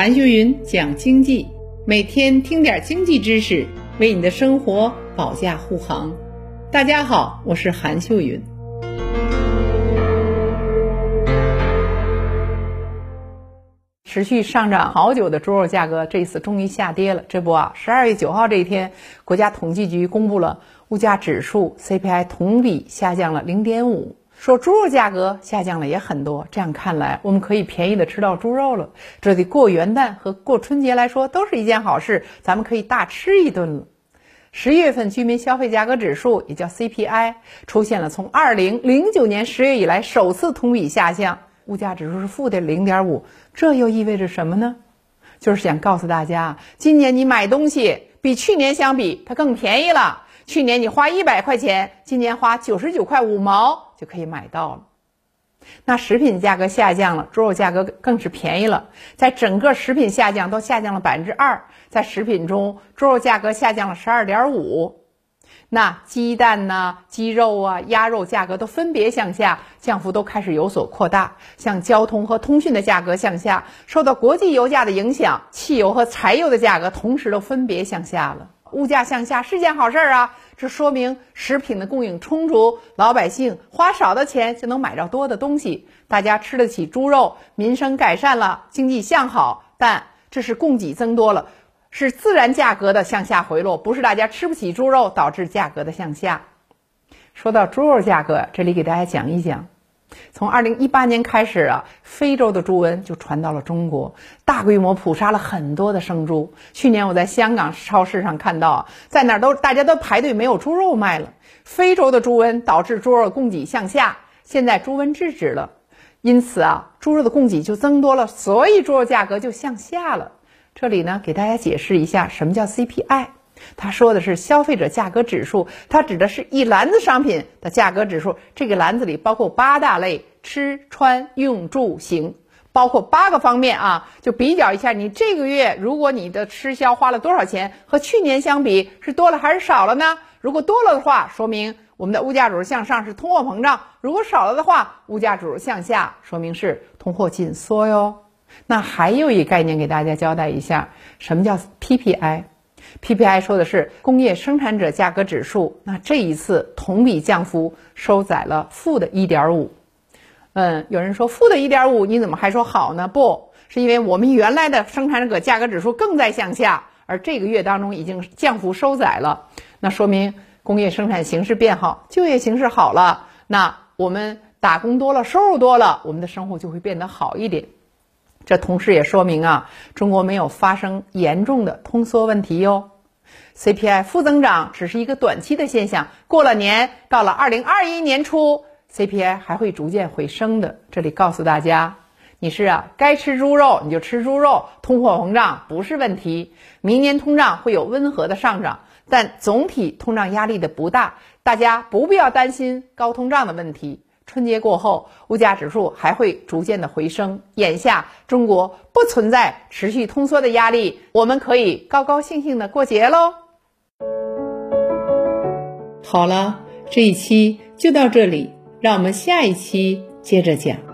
韩秀云讲经济，每天听点经济知识，为你的生活保驾护航。大家好，我是韩秀云。持续上涨好久的猪肉价格，这次终于下跌了。这不啊，十二月九号这一天，国家统计局公布了物价指数 CPI 同比下降了零点五。说猪肉价格下降了也很多，这样看来，我们可以便宜的吃到猪肉了。这对过元旦和过春节来说都是一件好事，咱们可以大吃一顿了。十一月份居民消费价格指数也叫 CPI，出现了从二零零九年十月以来首次同比下降，物价指数是负的零点五。这又意味着什么呢？就是想告诉大家，今年你买东西比去年相比，它更便宜了。去年你花一百块钱，今年花九十九块五毛就可以买到了。那食品价格下降了，猪肉价格更是便宜了。在整个食品下降都下降了百分之二，在食品中，猪肉价格下降了十二点五。那鸡蛋呢、鸡肉啊、鸭肉价格都分别向下，降幅都开始有所扩大。像交通和通讯的价格向下，受到国际油价的影响，汽油和柴油的价格同时都分别向下了。物价向下是件好事儿啊，这说明食品的供应充足，老百姓花少的钱就能买到多的东西，大家吃得起猪肉，民生改善了，经济向好。但这是供给增多了，是自然价格的向下回落，不是大家吃不起猪肉导致价格的向下。说到猪肉价格，这里给大家讲一讲。从二零一八年开始啊，非洲的猪瘟就传到了中国，大规模捕杀了很多的生猪。去年我在香港超市上看到，在哪儿都大家都排队没有猪肉卖了。非洲的猪瘟导致猪肉供给向下，现在猪瘟制止了，因此啊，猪肉的供给就增多了，所以猪肉价格就向下了。这里呢，给大家解释一下什么叫 CPI。他说的是消费者价格指数，它指的是一篮子商品的价格指数。这个篮子里包括八大类：吃、穿、用、住、行，包括八个方面啊。就比较一下，你这个月如果你的吃消花了多少钱，和去年相比是多了还是少了呢？如果多了的话，说明我们的物价指数向上是通货膨胀；如果少了的话，物价指数向下，说明是通货紧缩哟。那还有一概念给大家交代一下，什么叫 PPI？PPI 说的是工业生产者价格指数，那这一次同比降幅收窄了负的一点五。嗯，有人说负的一点五，你怎么还说好呢？不是因为我们原来的生产者价格指数更在向下，而这个月当中已经降幅收窄了，那说明工业生产形势变好，就业形势好了，那我们打工多了，收入多了，我们的生活就会变得好一点。这同时也说明啊，中国没有发生严重的通缩问题哟。CPI 负增长只是一个短期的现象，过了年，到了二零二一年初，CPI 还会逐渐回升的。这里告诉大家，你是啊，该吃猪肉你就吃猪肉，通货膨胀不是问题。明年通胀会有温和的上涨，但总体通胀压力的不大，大家不必要担心高通胀的问题。春节过后，物价指数还会逐渐的回升。眼下中国不存在持续通缩的压力，我们可以高高兴兴的过节喽。好了，这一期就到这里，让我们下一期接着讲。